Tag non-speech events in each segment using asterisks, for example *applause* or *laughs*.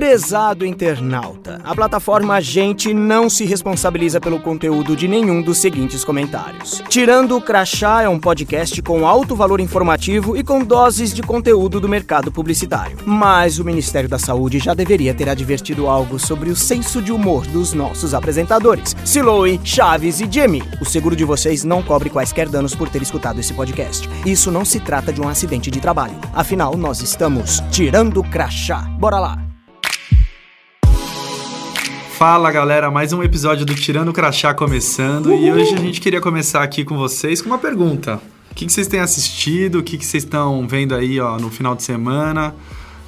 Prezado internauta, a plataforma Agente não se responsabiliza pelo conteúdo de nenhum dos seguintes comentários. Tirando o Crachá é um podcast com alto valor informativo e com doses de conteúdo do mercado publicitário. Mas o Ministério da Saúde já deveria ter advertido algo sobre o senso de humor dos nossos apresentadores, Siloe, Chaves e Jimmy. O seguro de vocês não cobre quaisquer danos por ter escutado esse podcast. Isso não se trata de um acidente de trabalho. Afinal, nós estamos tirando o crachá. Bora lá! Fala galera, mais um episódio do Tirando o Crachá começando Uhul. e hoje a gente queria começar aqui com vocês com uma pergunta. O que, que vocês têm assistido? O que, que vocês estão vendo aí ó, no final de semana?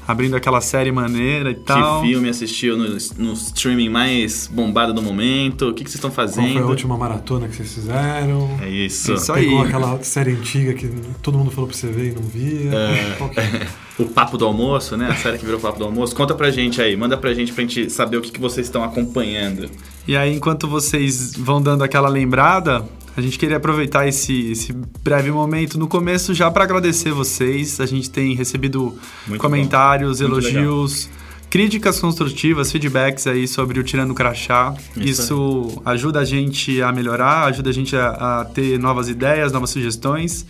abrindo aquela série maneira e tal. Que filme assistiu no, no streaming mais bombado do momento? O que, que vocês estão fazendo? Qual foi a última maratona que vocês fizeram? É isso. isso Pegou aí. aquela série antiga que todo mundo falou pra você ver e não via. É... *laughs* o Papo do Almoço, né? A série que virou Papo do Almoço. Conta pra gente aí, manda pra gente pra gente saber o que, que vocês estão acompanhando. E aí, enquanto vocês vão dando aquela lembrada, a gente queria aproveitar esse, esse breve momento no começo já para agradecer vocês. A gente tem recebido Muito comentários, elogios, críticas construtivas, feedbacks aí sobre o Tirando Crachá. Isso, Isso ajuda a gente a melhorar, ajuda a gente a, a ter novas ideias, novas sugestões.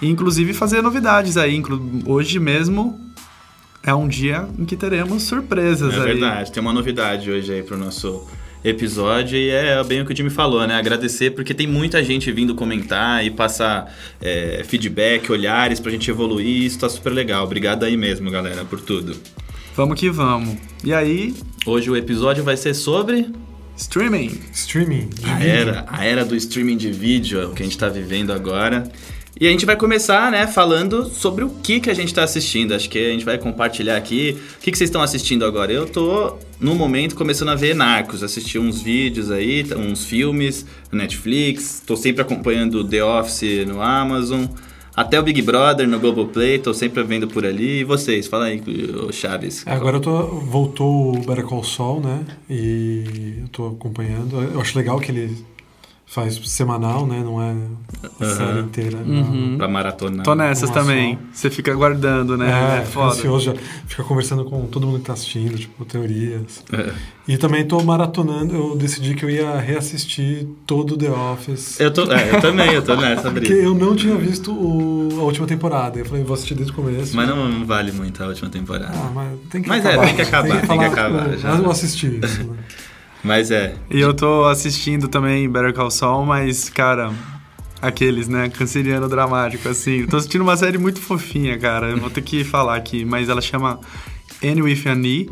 E, inclusive fazer novidades aí. Hoje mesmo é um dia em que teremos surpresas é aí. É verdade, tem uma novidade hoje aí pro nosso episódio e é bem o que o Jimmy falou, né? Agradecer porque tem muita gente vindo comentar e passar é, feedback, olhares pra gente evoluir. Isso tá super legal. Obrigado aí mesmo, galera, por tudo. Vamos que vamos. E aí? Hoje o episódio vai ser sobre. Streaming. Streaming. A era, a era do streaming de vídeo, é o que a gente tá vivendo agora. E a gente vai começar, né, falando sobre o que, que a gente está assistindo. Acho que a gente vai compartilhar aqui. O que, que vocês estão assistindo agora? Eu tô, no momento, começando a ver Narcos. Assisti uns vídeos aí, uns filmes Netflix. Tô sempre acompanhando The Office no Amazon. Até o Big Brother no Globoplay, tô sempre vendo por ali. E vocês? Fala aí, Chaves. É, agora eu tô, voltou o Better Call né? E eu tô acompanhando. Eu acho legal que ele faz semanal, né? Não é a uhum. série inteira. Uhum. Pra maratona. Tô nessas também. Só. Você fica aguardando, né? É, é foda. ansioso, já fica conversando com todo mundo que tá assistindo, tipo, teorias. É. E também tô maratonando, eu decidi que eu ia reassistir todo The Office. Eu, tô, é, eu também, eu tô nessa *laughs* Porque eu não tinha visto o, a última temporada. Eu falei, vou assistir desde o começo. Mas não vale muito a última temporada. Ah, mas tem que mas acabar. é, tem que acabar, tem que, tem que acabar. já. Mas eu assisti isso, né? *laughs* Mas é. E eu tô assistindo também Better Call Saul, mas, cara, aqueles, né? Canceriano dramático, assim. tô assistindo uma série muito fofinha, cara. Eu vou ter que falar aqui, mas ela chama Annie with an E.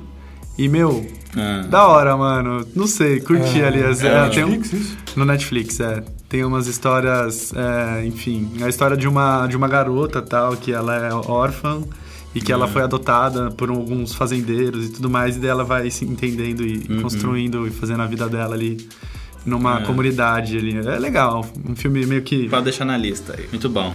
E, meu, ah. da hora, mano. Não sei, curti é, ali. As, é, é, Netflix, um, isso? No Netflix, é. Tem umas histórias, é, enfim, a história de uma, de uma garota tal, que ela é órfã e que uhum. ela foi adotada por alguns fazendeiros e tudo mais, e daí ela vai se entendendo e uhum. construindo e fazendo a vida dela ali numa é. comunidade ali. É legal, um filme meio que... Pode deixar na lista aí, muito bom.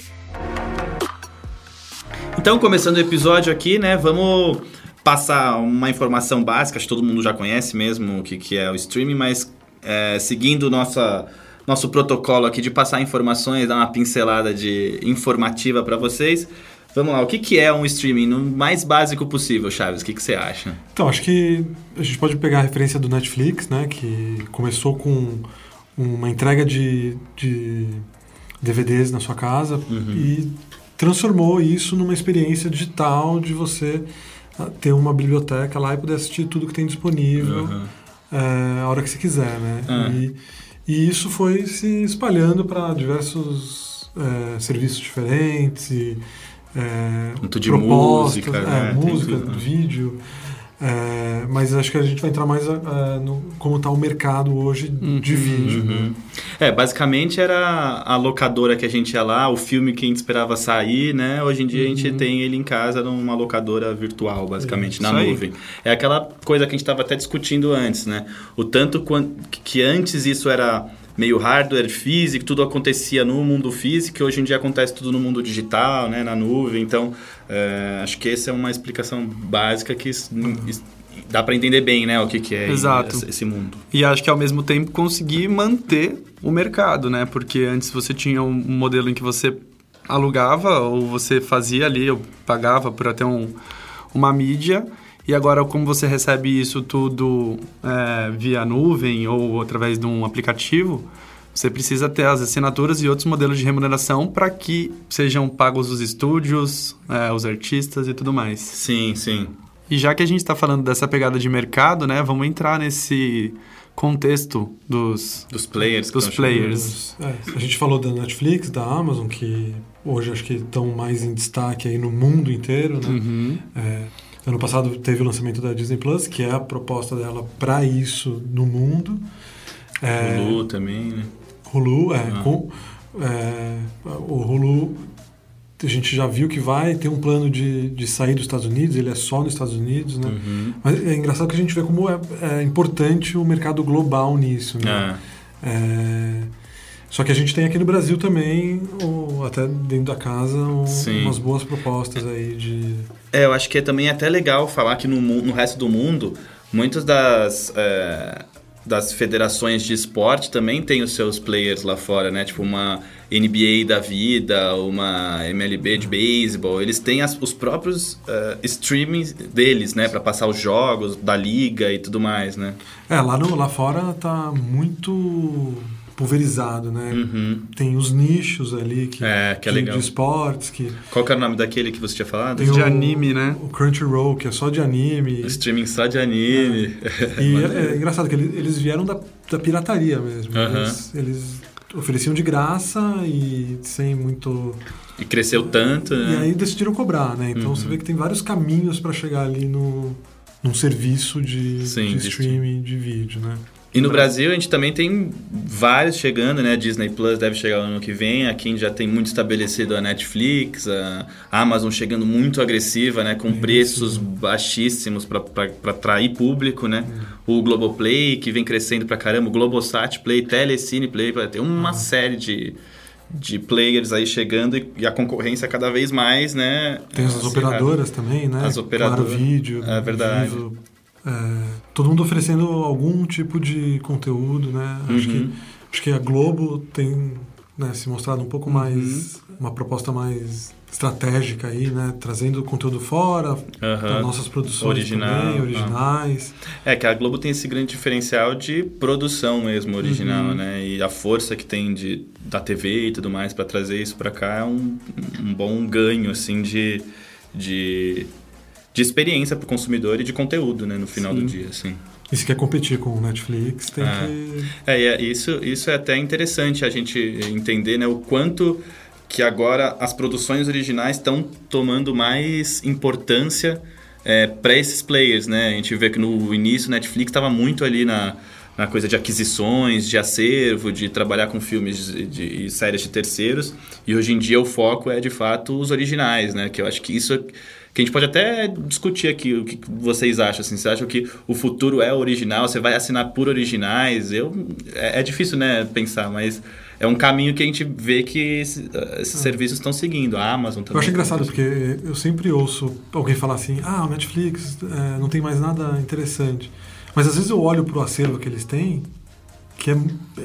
Então, começando o episódio aqui, né, vamos passar uma informação básica, acho que todo mundo já conhece mesmo o que, que é o streaming, mas é, seguindo nossa nosso protocolo aqui de passar informações, dar uma pincelada de informativa para vocês. Vamos lá, o que, que é um streaming no mais básico possível, Chaves? O que, que você acha? Então, acho que a gente pode pegar a referência do Netflix, né? Que começou com uma entrega de, de DVDs na sua casa uhum. e transformou isso numa experiência digital de você ah, ter uma biblioteca lá e poder assistir tudo que tem disponível uhum. é, a hora que você quiser, né? Uhum. E, e, isso foi se espalhando para diversos é, serviços diferentes e é, Muito de música, é, né? música, tudo, né? vídeo. É, mas acho que a gente vai entrar mais é, no, como está o mercado hoje uhum, de vídeo. Né? Uhum. É, basicamente era a locadora que a gente ia lá, o filme que a gente esperava sair, né? Hoje em dia uhum. a gente uhum. tem ele em casa numa locadora virtual, basicamente, na nuvem. É aquela coisa que a gente estava até discutindo antes, né? O tanto que antes isso era meio hardware físico, tudo acontecia no mundo físico, e hoje em dia acontece tudo no mundo digital, né, na nuvem. Então, é, acho que essa é uma explicação básica que dá para entender bem, né, o que, que é Exato. esse mundo. E acho que ao mesmo tempo conseguir manter o mercado, né? Porque antes você tinha um modelo em que você alugava ou você fazia ali, ou pagava para ter um, uma mídia E agora, como você recebe isso tudo é, via nuvem ou através de um aplicativo, você precisa ter as assinaturas e outros modelos de remuneração para que sejam pagos os estúdios, é, os artistas e tudo mais. Sim, sim. E já que a gente está falando dessa pegada de mercado, né, vamos entrar nesse contexto dos dos players. Dos players. É, a gente falou da Netflix, da Amazon, que hoje acho que estão mais em destaque aí no mundo inteiro, né? Uhum. É, ano passado teve o lançamento da Disney Plus, que é a proposta dela para isso no mundo. É, Hulu também, né? Hulu, é, ah. com, é, o Hulu a gente já viu que vai ter um plano de, de sair dos Estados Unidos, ele é só nos Estados Unidos, né? Uhum. Mas é engraçado que a gente vê como é, é importante o mercado global nisso, né? É. É, só que a gente tem aqui no Brasil também, ou até dentro da casa, um, umas boas propostas aí de... É, eu acho que é também até legal falar que no, no resto do mundo, muitas das... É das federações de esporte também tem os seus players lá fora, né? Tipo uma NBA da vida, uma MLB de beisebol. Eles têm as, os próprios uh, streamings deles, né? para passar os jogos da liga e tudo mais, né? É, lá, no, lá fora tá muito pulverizado, né? Uhum. Tem os nichos ali que, é, que é legal. de esportes. Que... Qual que era o nome daquele que você tinha falado? Tem de o, anime, né? O Crunchyroll, que é só de anime. O streaming só de anime. É. *laughs* E é, é, engraçado que eles, eles vieram da, da pirataria mesmo. Uhum. Eles, eles ofereciam de graça e sem muito... E cresceu tanto, né? E aí decidiram cobrar, né? Então uhum. você vê que tem vários caminhos para chegar ali no, num serviço de, Sim, de streaming de vídeo, né? E no Brasil a gente também tem vários chegando, né? Disney Plus deve chegar no ano que vem. Aqui a gente já tem muito estabelecido a Netflix, a Amazon chegando muito agressiva, né? Com Isso. preços baixíssimos para atrair público, né? Uhum. O Globoplay, que vem crescendo pra caramba, o Globosat Play, Telecine Play, tem uma uhum. série de, de players aí chegando e, e, a concorrência cada vez mais, né? Tem as operadoras também, né? As operadoras. Claro Vídeo, é verdade. Vivo. É, todo mundo oferecendo algum tipo de conteúdo, né? Uhum. Acho, que, acho que a Globo tem né, se mostrado um pouco mais. Uhum. uma proposta mais estratégica aí, né? Trazendo conteúdo fora, uhum. nossas produções Original, também, originais. É que a Globo tem esse grande diferencial de produção mesmo, original, uhum. né? E a força que tem de, da TV e tudo mais para trazer isso para cá é um, um bom ganho, assim, de, de de experiência para o consumidor e de conteúdo, né, no final Sim. do dia, assim. E se quer competir com o Netflix, tem é. que... É, é, isso, isso é até interessante a gente entender, né, o quanto que agora as produções originais estão tomando mais importância é, para esses players, né? A gente vê que no início o Netflix estava muito ali na, na coisa de aquisições, de acervo, de trabalhar com filmes e séries de terceiros. E hoje em dia o foco é de fato os originais, né? Que eu acho que isso que a gente pode até discutir aqui o que vocês acham. Assim, você acha que o futuro é original? Você vai assinar por originais? Eu, é, é difícil, né, pensar, mas é um caminho que a gente vê que esses, esses ah. serviços estão seguindo. A Amazon também. Eu acho engraçado porque eu sempre ouço alguém falar assim: ah, o Netflix é, não tem mais nada interessante. Mas às vezes eu olho para o acervo que eles têm que é,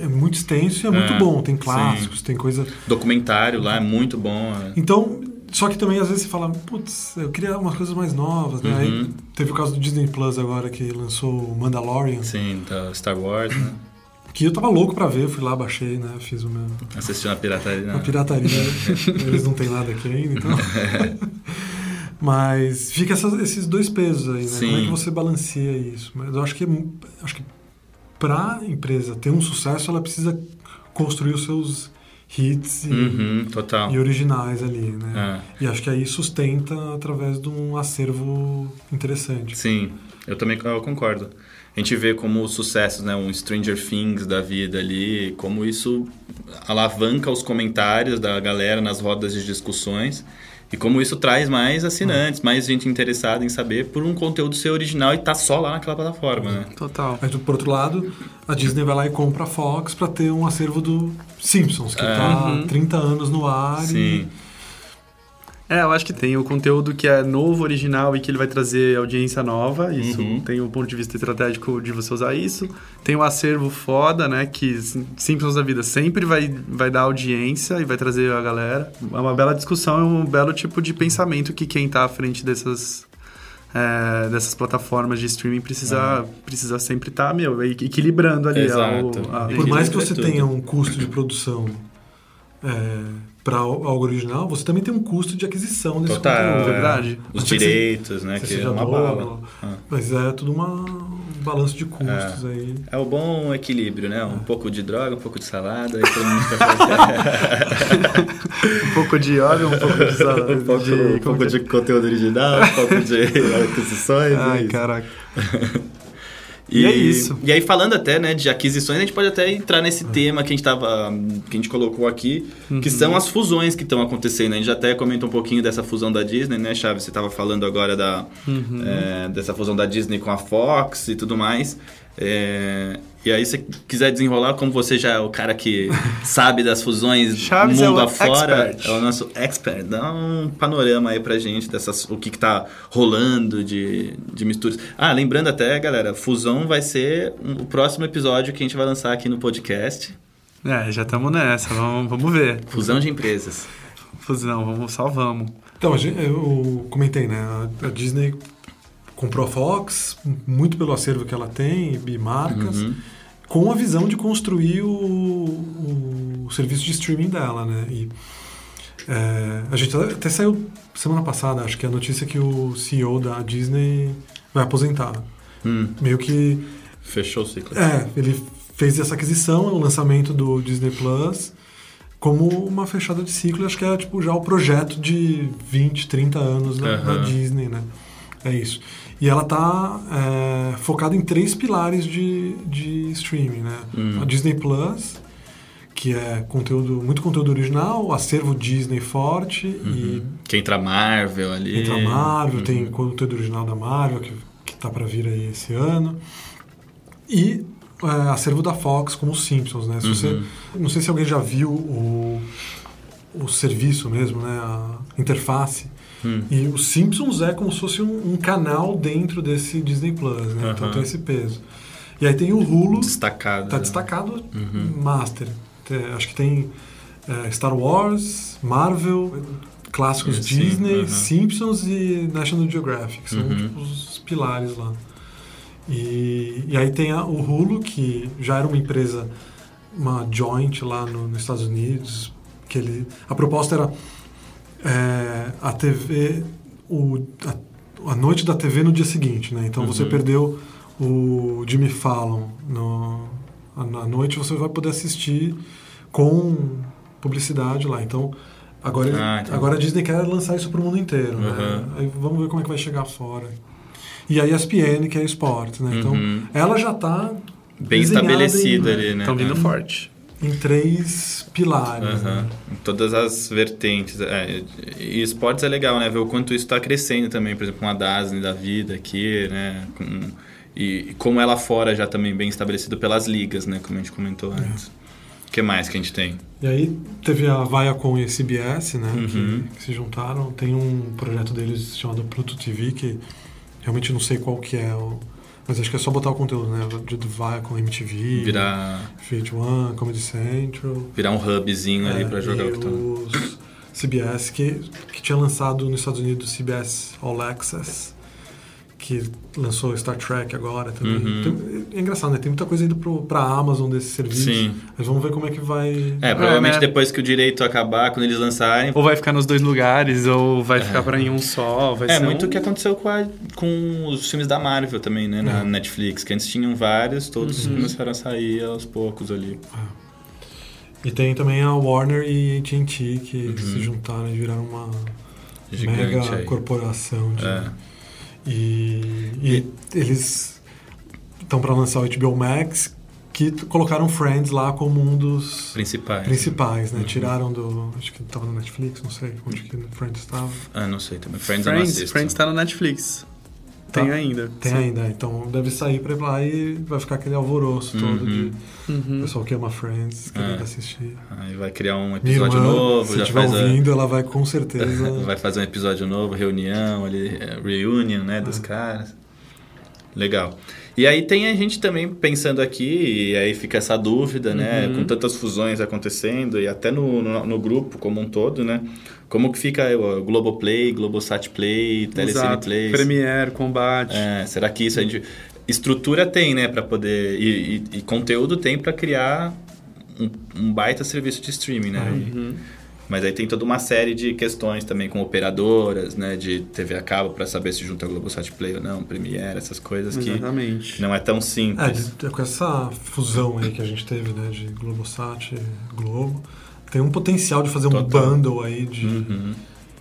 é, muito extenso e é, é muito bom. Tem clássicos, sim. tem coisa. Documentário lá é muito bom. É. Então, só que também às vezes você fala, putz, eu queria umas coisas mais novas, né? Uhum. Teve o caso do Disney Plus agora que lançou o Mandalorian. Sim, da Star Wars, né? Que eu tava louco pra ver, fui lá, baixei, né? Fiz o meu. Assistiu na pirataria, né? Na pirataria. *laughs* Eles não tem nada aqui ainda, então. *laughs* Mas fica essas, esses dois pesos aí, né? Sim. Como é que você balanceia isso? Mas eu acho que, acho que pra empresa ter um sucesso, ela precisa construir os seus hits e, uhum, e originais ali, né? É. E acho que aí sustenta através de um acervo interessante. Sim, eu também eu concordo. A gente vê como sucessos, né, um Stranger Things da vida ali, como isso alavanca os comentários da galera nas rodas de discussões e como isso traz mais assinantes, mais gente interessada em saber por um conteúdo ser original e tá só lá naquela plataforma, né? Total. Mas, por outro lado, a Disney vai lá e compra a Fox para ter um acervo do Simpsons, que está há uhum. 30 anos no ar. Sim. E é, eu acho que tem o conteúdo que é novo, original e que ele vai trazer audiência nova. Isso uhum. tem o ponto de vista estratégico de você usar isso. Tem o acervo foda, né? Que Simpsons da Vida sempre vai, vai dar audiência e vai trazer a galera. É uma bela discussão, é um belo tipo de pensamento que quem tá à frente dessas, é, dessas plataformas de streaming precisa, uhum. precisa sempre estar, tá, meu, equilibrando ali. Exato. A, a, Por mais que você tenha um custo de produção é, para algo original, você também tem um custo de aquisição desse Total, conteúdo. É verdade. Os direitos, né? Que é uma bala. Ah. Mas é tudo uma, um balanço de custos é. aí. É o bom equilíbrio, né? Um é. pouco de droga, um pouco de salada, aí todo mundo *laughs* fazer. um pouco de óleo, um pouco de salada. *laughs* um pouco, de, um pouco de conteúdo original, um pouco de *laughs* aquisições. Ai, é caraca. E, e, é isso. E aí, falando até né, de aquisições, a gente pode até entrar nesse uhum. tema que a gente tava, que a gente colocou aqui, uhum. que são as fusões que estão acontecendo. A gente até comentou um pouquinho dessa fusão da Disney, né, Chaves? Você estava falando agora da, uhum. é, dessa fusão da Disney com a Fox e tudo mais. É, e aí, se quiser desenrolar, como você já é o cara que *laughs* sabe das fusões Chaves mundo é afora, expert. é o nosso expert. Dá um panorama aí pra gente dessas, o que, que tá rolando de, de misturas. Ah, lembrando até, galera, fusão vai ser um, o próximo episódio que a gente vai lançar aqui no podcast. É, já estamos nessa, vamos, vamos ver. Fusão de empresas. Fusão, vamos, só vamos. Então, eu comentei, né? A Disney comprou a Fox, muito pelo acervo que ela tem e marcas, uhum. com a visão de construir o, o, o, serviço de streaming dela, né? E é, a gente até saiu semana passada, acho que a notícia que o CEO da Disney vai aposentar. Hum. Meio que... Fechou o ciclo. É, ele fez essa aquisição, o lançamento do Disney Plus como uma fechada de ciclo. Acho que é tipo já o projeto de 20, 30 anos da, uhum. da Disney, né? É isso. E ela está é, focada em três pilares de, de streaming, né? Uhum. A Disney Plus, que é conteúdo, muito conteúdo original, acervo Disney forte uhum. e... Que entra Marvel ali. Entra Marvel, uhum. tem conteúdo original da Marvel, que, que tá para vir aí esse ano. E é, acervo da Fox, como os Simpsons, né? Se você, uhum. não sei se alguém já viu o, o serviço mesmo, né? A interface Hum. E os Simpsons é como se fosse um, um canal dentro desse Disney Plus, né? Então tem esse peso. E aí tem o Hulu. Destacado. Tá né? destacado uhum. Master. Tem, acho que tem é, Star Wars, Marvel, clássicos Sim, Disney, uhum. Simpsons e National Geographic. São uhum. tipo, os pilares lá. E, e aí tem a, o Hulu, que já era uma empresa, uma joint lá no, nos Estados Unidos, que ele, a proposta era é, a TV, o, a, a, noite da TV no dia seguinte, né? Então uhum. você perdeu o Jimmy Fallon no, na noite, você vai poder assistir com publicidade lá. Então agora, ah, agora a Disney quer lançar isso para o mundo inteiro, uhum. né? Aí vamos ver como é que vai chegar fora. E a ESPN, que é esporte, né? Então uhum. ela já está bem estabelecida ali, né? Estão vindo é. forte em três pilares. Uhum. Né? Em todas as vertentes. É, e esportes é legal, né? Ver o quanto isso está crescendo também, por exemplo, com a Dasne da vida aqui, né? Com, e, e como ela fora já também bem estabelecido pelas ligas, né? Como a gente comentou é. antes. O que mais que a gente tem? E aí teve a Viacom e a CBS, né? Uhum. Que, que, se juntaram. Tem um projeto deles chamado Pluto TV, que realmente não sei qual que é o mas acho que é só botar o conteúdo, né? De vai com MTV, virar VH1, Comedy Central. Virar um hubzinho é, ali para jogar o que tá. Os CBS, que, que tinha lançado nos Estados Unidos CBS All Access que lançou Star Trek agora também. Uhum. Tem, é engraçado, né? Tem muita coisa indo pro, pra Amazon desse serviço. Sim. Mas vamos ver como é que vai. É, provavelmente é, né? depois que o direito acabar, quando eles lançarem. Ou vai ficar nos dois lugares, ou vai é. ficar pra em um só. é muito o um... que aconteceu com, a, com os filmes da Marvel também, né? Na é. Netflix, que antes tinham vários, todos uhum. começaram a sair aos poucos ali. É. E tem também a Warner e AT&T que uhum. se juntaram e viraram uma Gigante mega aí. corporação de é. E, e eles estão para lançar o HBO Max, que colocaram Friends lá como um dos principais, principais né? Uhum. Tiraram do. Acho que estava no Netflix, não sei onde que Friends estava. Ah, não sei também. Friends, Friends, Friends está no Netflix. Tá, tem ainda. Tem sim. ainda. Então deve sair pra lá e vai ficar aquele alvoroço uhum. todo de uhum. o pessoal que ama Friends, querendo é. assistir. Aí vai criar um episódio irmã, novo. Se estiver ouvindo, a... ela vai com certeza. *laughs* vai fazer um episódio novo, reunião ali, é, reunion, né, dos é. caras. Legal. E aí tem a gente também pensando aqui, e aí fica essa dúvida, né? Uhum. Com tantas fusões acontecendo, e até no, no, no, grupo como um todo, né? Como que fica o Globoplay, Globosat Play, Telecine Play? Premiere, Combate. É, será que isso a gente... Estrutura tem, né? para poder... E, e, e, conteúdo tem para criar um, um, baita serviço de streaming, né? Uhum. E, mas aí tem toda uma série de questões também com operadoras, né? De TV a cabo para saber se junta Globosat Play ou não, Premiere, essas coisas Exatamente. que não é tão simples. É, com essa fusão aí que a gente teve, né? De Globosat e Globo, tem um potencial de fazer Total. um bundle aí de, uhum.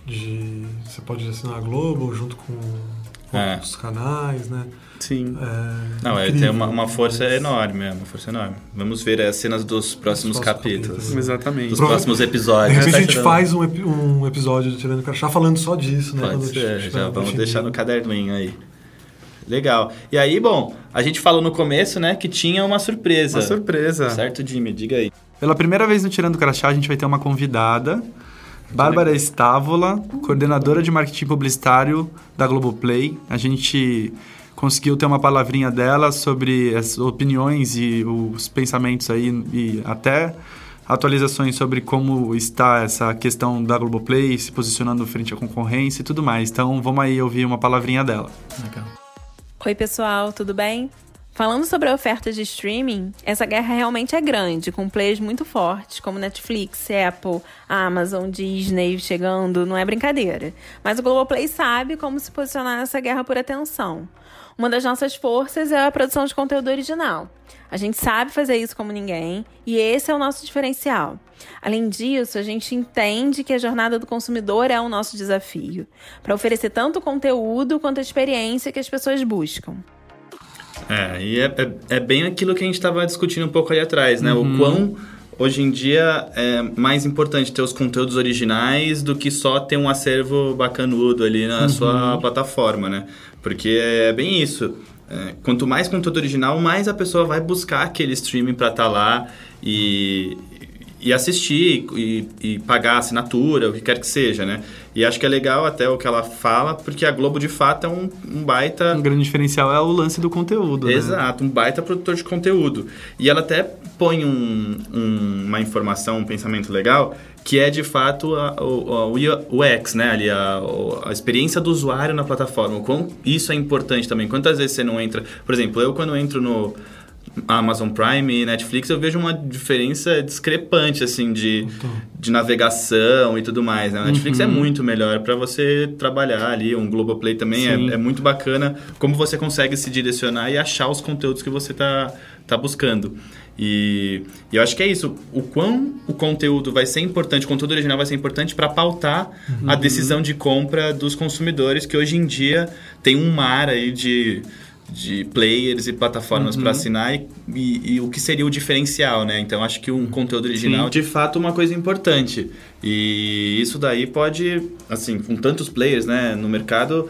de... Você pode assinar a Globo junto com é. outros canais, né? Sim. É, não, é, tem uma, uma força mas... enorme, é uma força enorme. Vamos ver as cenas dos próximos, capítulos. capítulos. Exatamente. Dos próximos episódios. De repente a gente faz um, um episódio de Tirando Crachá falando só disso, né? Pode ser, já vamos deixar no caderninho aí. Legal. E aí, bom, a gente falou no começo, né, que tinha uma surpresa. Uma surpresa. Certo, Jimmy? Diga aí. Pela primeira vez no Tirando Crachá, a gente vai ter uma convidada, Bárbara Estávola, coordenadora de marketing publicitário da Globoplay. A gente conseguiu ter uma palavrinha dela sobre as opiniões e os pensamentos aí e até atualizações sobre como está essa questão da Globoplay se posicionando frente à concorrência e tudo mais. Então vamos aí ouvir uma palavrinha dela. Legal. Oi pessoal, tudo bem? Falando sobre a oferta de streaming, essa guerra realmente é grande, com players muito fortes, como Netflix, Apple, Amazon, Disney chegando, não é brincadeira. Mas o Globoplay sabe como se posicionar nessa guerra por atenção. Uma das nossas forças é a produção de conteúdo original. A gente sabe fazer isso como ninguém e esse é o nosso diferencial. Além disso, a gente entende que a jornada do consumidor é o nosso desafio, para oferecer tanto conteúdo quanto a experiência que as pessoas buscam. É, e é, é, é bem aquilo que a gente estava discutindo um pouco ali atrás, né? Uhum. O quão hoje em dia é mais importante ter os conteúdos originais do que só ter um acervo bacanudo ali na uhum. sua plataforma, né? Porque é bem isso. É, quanto mais conteúdo original, mais a pessoa vai buscar aquele streaming para estar tá lá e, e assistir e, e, pagar a assinatura, o que quer que seja, né? E acho que é legal até o que ela fala, porque a Globo de fato é um, um baita. Um grande diferencial é o lance do conteúdo. Né? Exato, um baita produtor de conteúdo. E ela até põe um, um, uma informação, um pensamento legal, que é de fato a, o, o UX, né? Ali a, a experiência do usuário na plataforma. O quão isso é importante também. Quantas vezes você não entra. Por exemplo, eu quando entro no Amazon Prime e Netflix, eu vejo uma diferença discrepante, assim, de, de navegação e tudo mais. Né? A Netflix é uhum. é muito melhor para você trabalhar ali, um Globoplay também é, é, muito bacana como você consegue se direcionar e achar os conteúdos que você tá, tá buscando. E, e, eu acho que é isso. O quão o conteúdo vai ser importante, o conteúdo original vai ser importante para pautar uhum. a decisão de compra dos consumidores, que hoje em dia tem um mar aí de, de players e plataformas uhum. para assinar e, e, e, o que seria o diferencial, né? Então acho que um conteúdo original Sim. de fato uma coisa importante. E isso daí pode, assim, com tantos players né, no mercado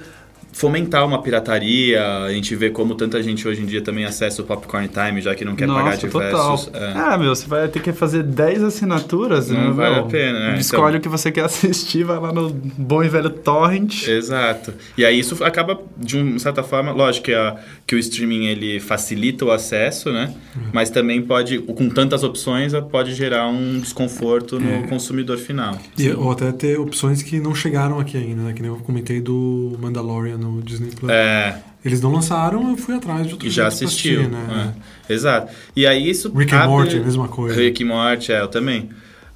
fomentar uma pirataria. A gente vê como tanta gente hoje em dia também acessa o Popcorn Time, já que não quer Nossa, pagar diversos. Total. É. Ah, meu, você vai ter que fazer 10 assinaturas, não né? vale meu? a pena, né? Escolhe então... o que você quer *laughs* assistir, vai lá no bom e velho Torrent. Exato. E aí isso acaba, de uma certa forma, lógico que, a, que o streaming ele facilita o acesso, né? Uhum. Mas também pode, com tantas opções, pode gerar um desconforto no é. consumidor final. E, ou até ter opções que não chegaram aqui ainda, né? Que nem eu comentei do Mandalorian no Disney Plus. É. Eles não lançaram, eu fui atrás de outro E já assistiu, assistir, né? É. Exato. E aí isso Rick abre... and Morty, mesma coisa. Rick and Morty, é, eu também.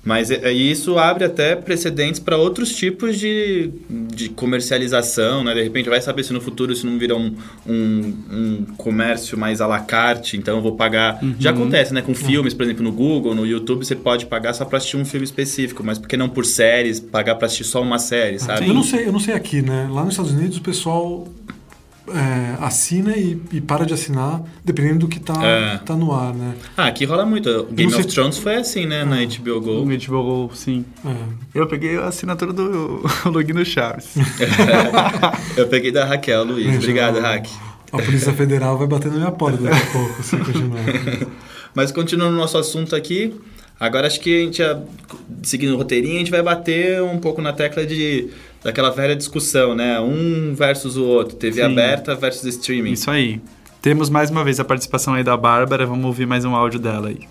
Mas é, isso abre até precedentes para outros tipos de, de comercialização, né? De repente vai saber se no futuro isso não vira um, um, um comércio mais à la carte, então eu vou pagar... Uhum. Já acontece, né? Com filmes, por exemplo, no Google, no YouTube, você pode pagar só para assistir um filme específico, mas por que não por séries, pagar para assistir só uma série, sabe? Eu não sei, eu não sei aqui, né? Lá nos Estados Unidos o pessoal é, assina e, e, para de assinar, dependendo do que tá, é. tá no ar, né? Ah, aqui rola muito. O Game of Thrones foi assim, né? Na HBO Go. No HBO Go, sim. É. Eu peguei a assinatura do *laughs* login do Chaves. *laughs* eu peguei da Raquel, Luiz. Obrigado, Raquel. A Polícia Federal vai bater na minha porta daqui a pouco, se continuar. *laughs* Mas continuando o nosso assunto aqui, agora acho que a gente, seguindo o roteirinho, a gente vai bater um pouco na tecla de daquela velha discussão, né? Um versus o outro, TV Sim. aberta versus streaming. Isso aí. Temos mais uma vez a participação aí da Bárbara, vamos ouvir mais um áudio dela aí.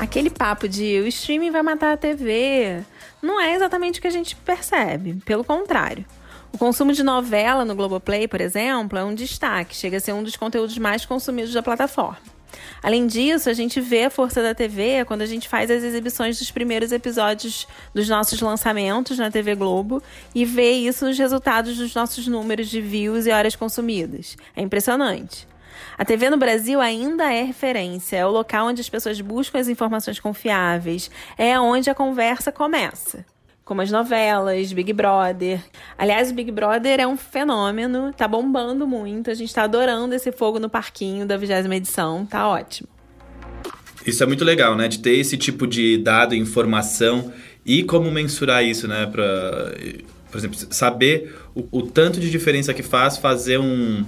Aquele papo de o streaming vai matar a TV não é exatamente o que a gente percebe, pelo contrário. O consumo de novela no Globoplay, por exemplo, é um destaque, chega a ser um dos conteúdos mais consumidos da plataforma. Além disso, a gente vê a força da TV quando a gente faz as exibições dos primeiros episódios dos nossos lançamentos na TV Globo e vê isso nos resultados dos nossos números de views e horas consumidas. É impressionante. A TV no Brasil ainda é referência, é o local onde as pessoas buscam as informações confiáveis, é onde a conversa começa como as novelas, Big Brother. Aliás, o Big Brother é um fenômeno, tá bombando muito, a gente tá adorando esse fogo no parquinho da vigésima edição, tá ótimo. Isso é muito legal, né? De ter esse tipo de dado, informação e como mensurar isso, né? Pra, por exemplo, saber o, o tanto de diferença que faz fazer um,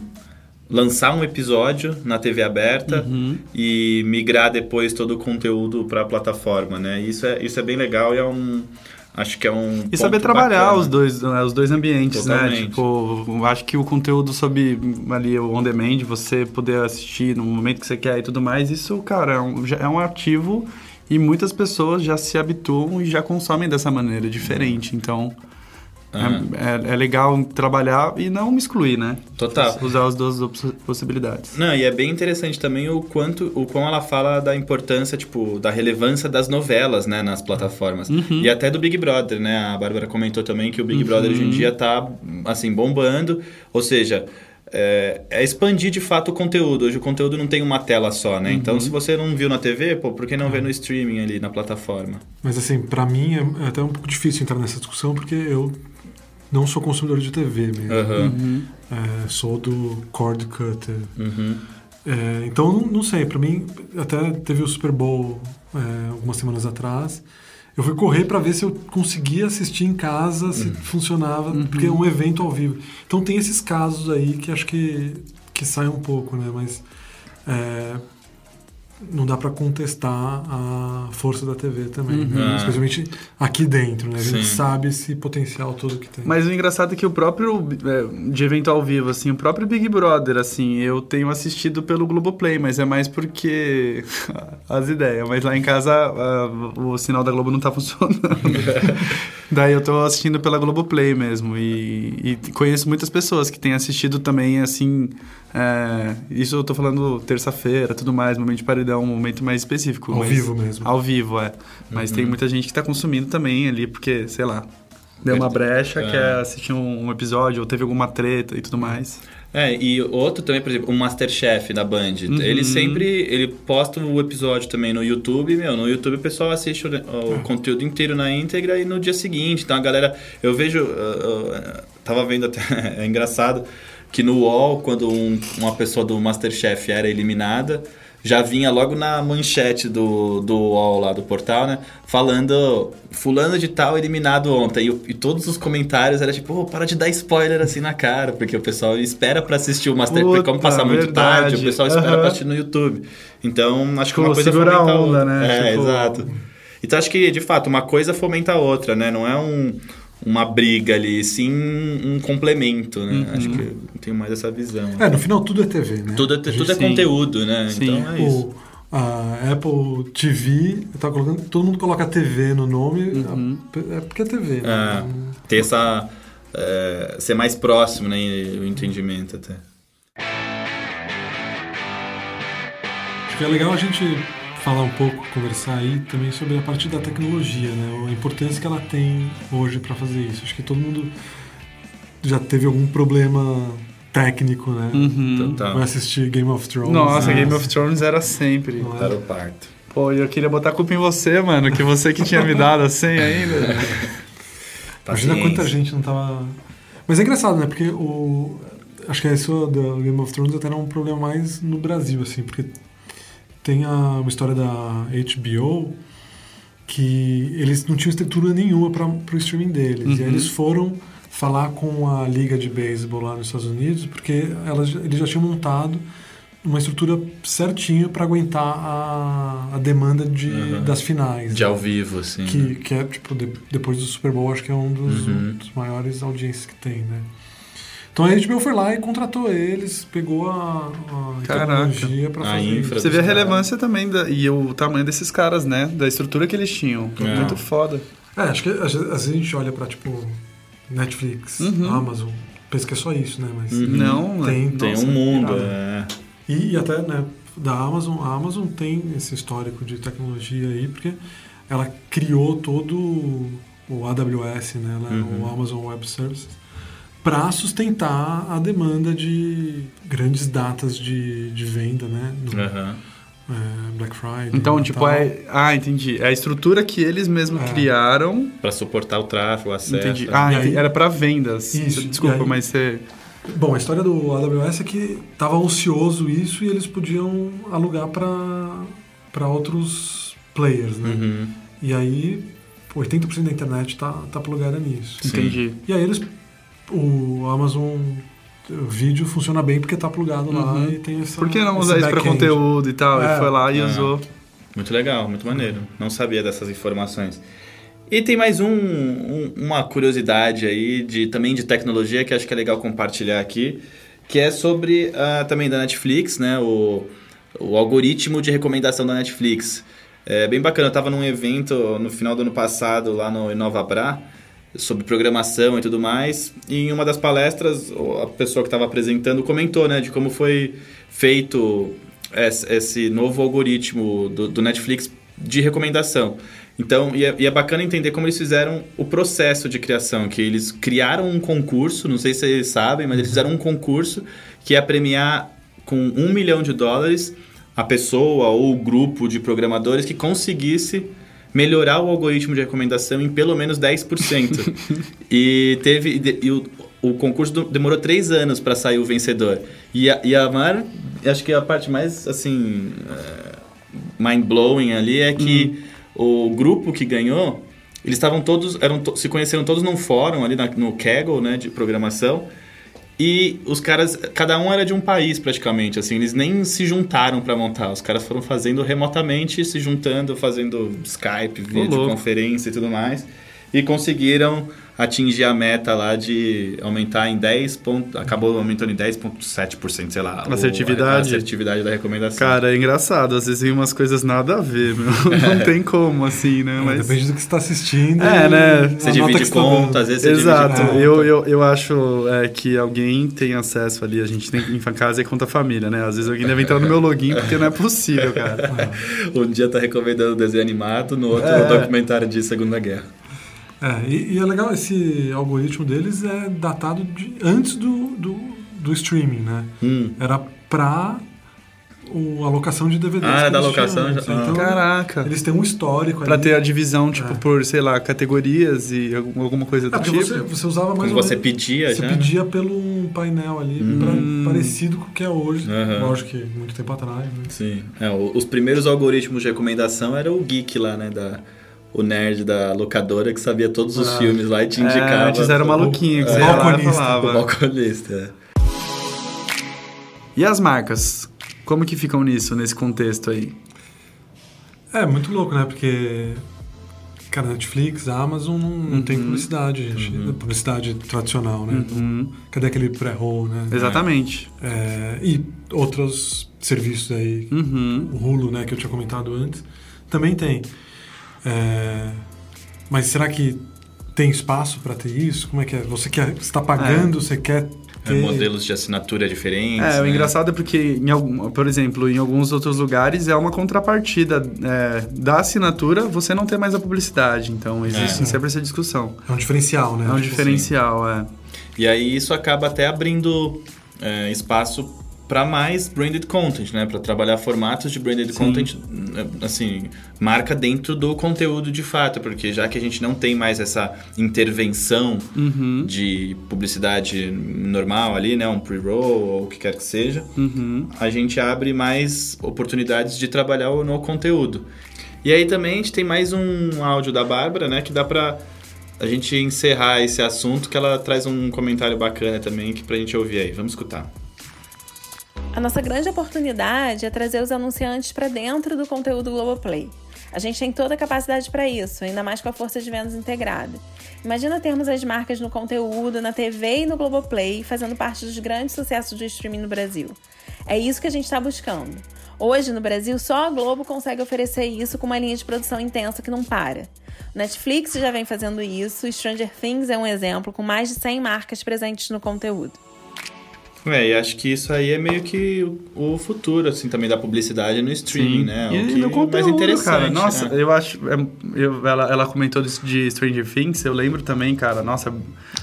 lançar um episódio na TV aberta uhum. e migrar depois todo o conteúdo para a plataforma, né? Isso é, isso é bem legal e é um Acho que é um. E saber trabalhar os dois, né, os dois ambientes, né? Totalmente. né? Tipo, acho que o conteúdo sobre ali o on demand, você poder assistir no momento que você quer e tudo mais, isso, cara, é um, é um ativo e muitas pessoas já se habituam e já consomem dessa maneira diferente. Então, Uhum. É, é, legal trabalhar e não me excluir, né? Total. Usar as duas possibilidades. Não, e é bem interessante também o quanto, o quão ela fala da importância, tipo, da relevância das novelas, né, nas plataformas. Uhum. E até do Big Brother, né? A Bárbara comentou também que o Big uhum. Brother hoje em dia tá, assim, bombando. Ou seja, é, é, expandir de fato o conteúdo. Hoje o conteúdo não tem uma tela só, né? Então, uhum. Então, se você não viu na TV, pô, por que não ver no streaming ali, na plataforma? Mas, assim, para mim é, é até um pouco difícil entrar nessa discussão, porque eu não sou consumidor de TV mesmo. Uhum. É, sou do cord cutter. Uhum. É, então, não, não sei, para mim, até teve o Super Bowl é, algumas semanas atrás. Eu fui correr para ver se eu conseguia assistir em casa, se uhum. funcionava, porque é um evento ao vivo. Então, tem esses casos aí que acho que, que saem um pouco, né? Mas é, não dá para contestar a força da TV também, uhum. né? especialmente aqui dentro, né? A gente Sim. sabe esse potencial todo que tem. Mas o engraçado é que o próprio é, de evento ao vivo, assim, o próprio Big Brother, assim, eu tenho assistido pelo Globoplay, mas é mais porque *laughs* as ideias, mas lá em casa a, o sinal da Globo não tá *laughs* funcionando. *laughs* Daí eu tô assistindo pela Globoplay mesmo e, e conheço muitas pessoas que têm assistido também, assim, é, isso eu tô falando terça-feira, tudo mais, momento de paredão, um momento mais específico. Ao vivo mesmo. Ao vivo, é. Mas uhum. tem muita gente que tá consumindo também ali, porque, sei lá, deu uma brecha, é. quer assistir um, episódio, ou teve alguma treta e tudo mais. É, e outro também, por exemplo, o Masterchef da Band. Uhum. Ele sempre ele posta o episódio também no YouTube. Meu, no YouTube o pessoal assiste o, o uhum. conteúdo inteiro na íntegra e no dia seguinte. Então a galera. Eu vejo. Eu, eu, tava vendo até. *laughs* é engraçado que no UOL, quando um, uma pessoa do Masterchef era eliminada, já vinha logo na manchete do, do UOL lá do portal, né? Falando, fulano de tal eliminado ontem. E, e todos os comentários era tipo, oh, para de dar spoiler assim na cara, porque o pessoal espera para assistir o Masterchef, como passar muito verdade. tarde, o pessoal espera uhum. pra assistir no YouTube. Então, acho que uma coisa fomenta a onda, né? É, tipo... exato. Então, acho que, de fato, uma coisa fomenta a outra, né? Não é um uma briga ali, sim um complemento, né? Uhum. Acho que eu tenho mais essa visão. É, no final tudo é TV, né? Tudo é, tudo é conteúdo, né? Sim. Então é isso. O, a Apple TV, tá colocando, todo mundo coloca TV no nome, uhum. é porque é TV, né? É, então, ter essa... É, ser mais próximo, né? O entendimento até. Acho que é legal a gente falar um pouco, conversar aí também sobre a parte da tecnologia, né? A importância que ela tem hoje para fazer isso. Acho que todo mundo já teve algum problema técnico, né? Uhum. Então, Vai assistir Game of Thrones. Nossa, né? Game of Thrones era sempre. É? Era o parto. Pô, eu queria botar a culpa em você, mano, que você que tinha me dado a senha ainda. *laughs* Imagina quanta gente não tava. Mas é engraçado, né? Porque o. Acho que isso do Game of Thrones até era um problema mais no Brasil, assim, porque tem a, uma história da HBO que eles não tinham estrutura nenhuma para o streaming deles. Uhum. E aí eles foram falar com a liga de beisebol lá nos Estados Unidos, porque elas, eles já tinham montado uma estrutura certinha para aguentar a, a demanda de, uhum. das finais. De né? ao vivo, assim. Que, que é, tipo, de, depois do Super Bowl, acho que é um dos, uhum. um dos maiores audiências que tem, né? Então a HBO foi lá e contratou eles, pegou a, a tecnologia para fazer infra Você vê a relevância cara. também da, e o tamanho desses caras, né? Da estrutura que eles tinham. É. Muito foda. É, acho que às vezes a gente olha para tipo Netflix, uhum. Amazon, pensa que é só isso, né? Mas uhum. não, tem, tem nossa, um mundo. É. E, e, até, né, da Amazon, a Amazon tem esse histórico de tecnologia aí, porque ela criou todo o AWS, né, uhum. o Amazon Web Services, para sustentar a demanda de grandes datas de, de venda, né? No, uhum. é, Black Friday. Então, tipo, tal. é. Ah, entendi. É a estrutura que eles mesmos é. criaram. Para suportar o tráfego, o acesso. Entendi. Ah, aí, era para vendas. Isso. Desculpa, aí, mas você. Bom, a história do AWS é que estava ocioso isso e eles podiam alugar para outros players, né? Uhum. E aí, 80% da internet está tá plugada nisso. Entendi. E aí eles o Amazon vídeo funciona bem porque está plugado lá uhum. e tem essa. Por que não usar isso para conteúdo e tal? É, e foi lá e é. usou. Muito legal, muito maneiro. Não sabia dessas informações. E tem mais um, um, uma curiosidade aí de também de tecnologia que acho que é legal compartilhar aqui, que é sobre uh, também da Netflix, né? O, o algoritmo de recomendação da Netflix. É bem bacana, eu estava num evento no final do ano passado lá no InovaBra, sobre programação e tudo mais. E em uma das palestras, a pessoa que estava apresentando comentou, né, de como foi feito esse novo algoritmo do, do Netflix de recomendação. Então, e é, e é, bacana entender como eles fizeram o processo de criação, que eles criaram um concurso, não sei se vocês sabem, mas eles fizeram um concurso que ia premiar com um milhão de dólares a pessoa ou o grupo de programadores que conseguisse melhorar o algoritmo de recomendação em pelo menos 10%. *laughs* e teve. E o, o concurso demorou três anos para sair o vencedor. E a, e a maior, acho que a parte mais, assim, uh, mind-blowing ali é que hum. o grupo que ganhou, eles estavam todos, eram, se conheceram todos num fórum ali na, no Kaggle, né, de programação. E os caras, cada um era de um país praticamente, assim, eles nem se juntaram para montar, os caras foram fazendo remotamente, se juntando, fazendo Skype, videoconferência e tudo mais, e conseguiram atingir a meta lá de aumentar em 10 pontos, acabou aumentando em 10.7%, sei lá. Assertividade. A, assertividade da recomendação. Cara, é engraçado, às vezes vem umas coisas nada a ver, meu. *laughs* Não tem como, assim, né? É, Mas... Depende do que você está assistindo. É, né? Você divide tá conta, às vezes você Exato. divide conta. Eu, eu, eu acho é, que alguém tem acesso ali, a gente tem em casa e conta família, né? Às vezes alguém deve entrar no meu login, porque não é possível, cara. *laughs* um dia tá recomendando desenho animado, no outro é. documentário de Segunda Guerra. É, e, e, é legal, esse algoritmo deles é datado de, antes do, do, do streaming, né? Hum. Era pra o, a alocação de DVDs. Ah, é da alocação já. Então, Caraca. Eles têm um histórico Pra ali. ter a divisão, tipo, é. por, sei lá, categorias e alguma coisa do é, tipo. Você, você usava mais Como você menos, pedia Você já? pedia pelo um painel ali, hum. pra, parecido com o que é hoje. Uhum. Lógico que muito tempo atrás. Né? Sim. É, os primeiros algoritmos de recomendação era o Geek lá, né? Da o nerd da locadora que sabia todos os ah. filmes lá e te indicava. É, antes era maluquinho, que é, você balconista. Falava. O balconista, é. E as marcas? Como que ficam nisso, nesse contexto aí? É, muito louco, né? Porque, cara, Netflix, Amazon não, não uhum. tem publicidade, gente. Uhum. Publicidade tradicional, né? Uhum. Cadê aquele pré-roll, né? Exatamente. É, e outros serviços aí, uhum. o Hulu, né, que eu tinha comentado antes, também tem. É, mas será que tem espaço para ter isso? Como é que é? Você quer está pagando, é. você quer ter... É, modelos de assinatura diferentes. É, né? o engraçado é porque, em algum, por exemplo, em alguns outros lugares é uma contrapartida é, da assinatura, você não tem mais a publicidade. Então existe é. sempre essa discussão. É um diferencial, né? É um tipo diferencial, assim. é. E aí isso acaba até abrindo é, espaço para mais branded content, né? Para trabalhar formatos de branded Sim. content, assim, marca dentro do conteúdo de fato, porque já que a gente não tem mais essa intervenção uhum. de publicidade normal ali, né? Um pre-roll ou o que quer que seja, uhum. a gente abre mais oportunidades de trabalhar no conteúdo. E aí também a gente tem mais um áudio da Bárbara, né? Que dá para a gente encerrar esse assunto, que ela traz um comentário bacana também que pra gente ouvir aí. Vamos escutar. A nossa grande oportunidade é trazer os anunciantes para dentro do conteúdo Globoplay. A gente tem toda a capacidade para isso, ainda mais com a força de vendas integrada. Imagina termos as marcas no conteúdo, na TV e no Globoplay, fazendo parte dos grandes sucessos do streaming no Brasil. É isso que a gente está buscando. Hoje, no Brasil, só a Globo consegue oferecer isso com uma linha de produção intensa que não para. Netflix já vem fazendo isso, Stranger Things é um exemplo, com mais de 100 marcas presentes no conteúdo. É, e acho que isso aí é meio que o futuro, assim, também da publicidade no streaming, Sim. né? E, o que no conteúdo, mais interessante. Cara, nossa, né? eu acho. É, eu, ela, ela comentou disso de Stranger Things, eu lembro também, cara, nossa,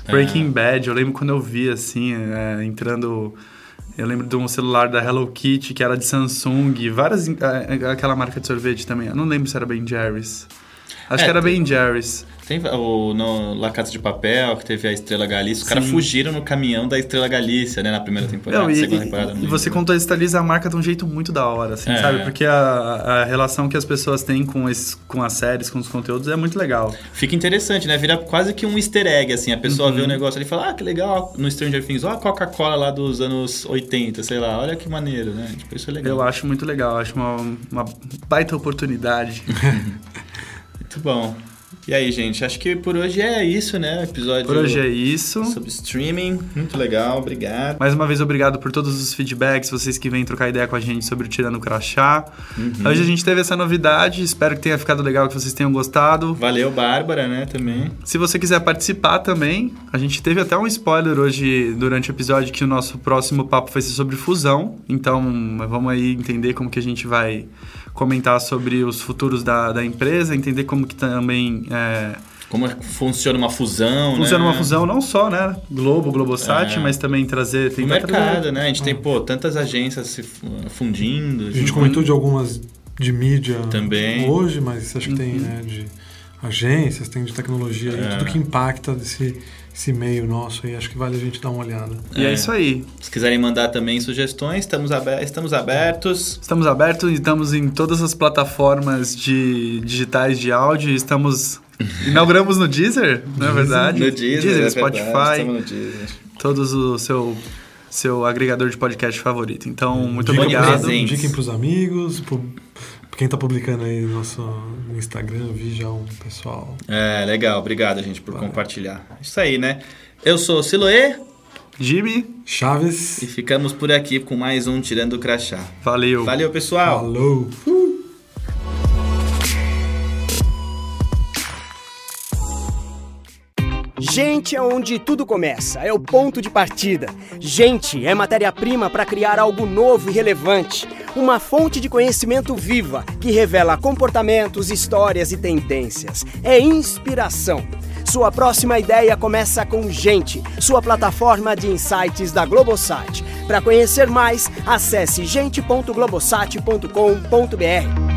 Breaking é. Bad, eu lembro quando eu vi, assim, é, entrando. Eu lembro de um celular da Hello Kitty que era de Samsung, várias. É, aquela marca de sorvete também. Eu não lembro se era Ben Jerry's. Acho é, que era Ben Jerry's. Tem o no La Casa de Papel, que teve a Estrela Galícia. Os caras fugiram no caminhão da Estrela Galícia, né? Na primeira temporada, não, e, segunda temporada. E, e você contextualiza a marca de um jeito muito da hora, assim, é. sabe? Porque a, a relação que as pessoas têm com, esses, com as séries, com os conteúdos, é muito legal. Fica interessante, né? Vira quase que um easter egg, assim. A pessoa uhum. vê o negócio ali e fala, ah, que legal, no Stranger Things. Ó a Coca-Cola lá dos anos 80, sei lá. Olha que maneiro, né? Tipo, isso é legal. Eu acho muito legal. Acho uma, uma baita oportunidade. *laughs* muito bom. E aí, gente, acho que por hoje é isso, né? episódio Por hoje é isso. Sobre streaming. Muito legal, obrigado. Mais uma vez, obrigado por todos os feedbacks, vocês que vêm trocar ideia com a gente sobre o Tirando Crachá. Uhum. Hoje a gente teve essa novidade, espero que tenha ficado legal, que vocês tenham gostado. Valeu, Bárbara, né, também. Se você quiser participar também, a gente teve até um spoiler hoje durante o episódio que o nosso próximo papo vai ser sobre fusão. Então, vamos aí entender como que a gente vai comentar sobre os futuros da, da empresa, entender como que também... É, como funciona uma fusão, Funciona né? uma fusão não só, né? Globo, Globosat, é. mas também trazer... o mercado, trazer... né? A gente tem, pô, tantas agências se fundindo. A gente comentou de algumas de mídia também hoje, mas acho que tem, uhum. né, de agências, tem de tecnologia, é. tudo que impacta desse esse meio nosso aí, acho que vale a gente dar uma olhada. E é, é isso aí. Se quiserem mandar também sugestões, estamos, aber estamos abertos. Estamos abertos e estamos em todas as plataformas de digitais de áudio. Estamos. *laughs* Inauguramos no Deezer, não é verdade? No Deezer, Deezer é Spotify. Verdade, no Deezer. Todos o seu seu agregador de podcast favorito. Então, muito Dica obrigado. Indiquem para os amigos, quem tá publicando aí no nosso no Instagram, vi já um pessoal. É, legal. Obrigado, gente, por compartilhar. Isso aí, né? Eu sou Siloê. Jimmy. Chaves. E ficamos por aqui com mais um Tirando o Crachá. Valeu. Valeu, pessoal. Falou. Uh. Gente é onde tudo começa, é o ponto de partida. Gente é matéria-prima para criar algo novo e relevante. Uma fonte de conhecimento viva que revela comportamentos, histórias e tendências. É inspiração. Sua próxima ideia começa com Gente, sua plataforma de insights da Globosat. Para conhecer mais, acesse gente.globosat.com.br.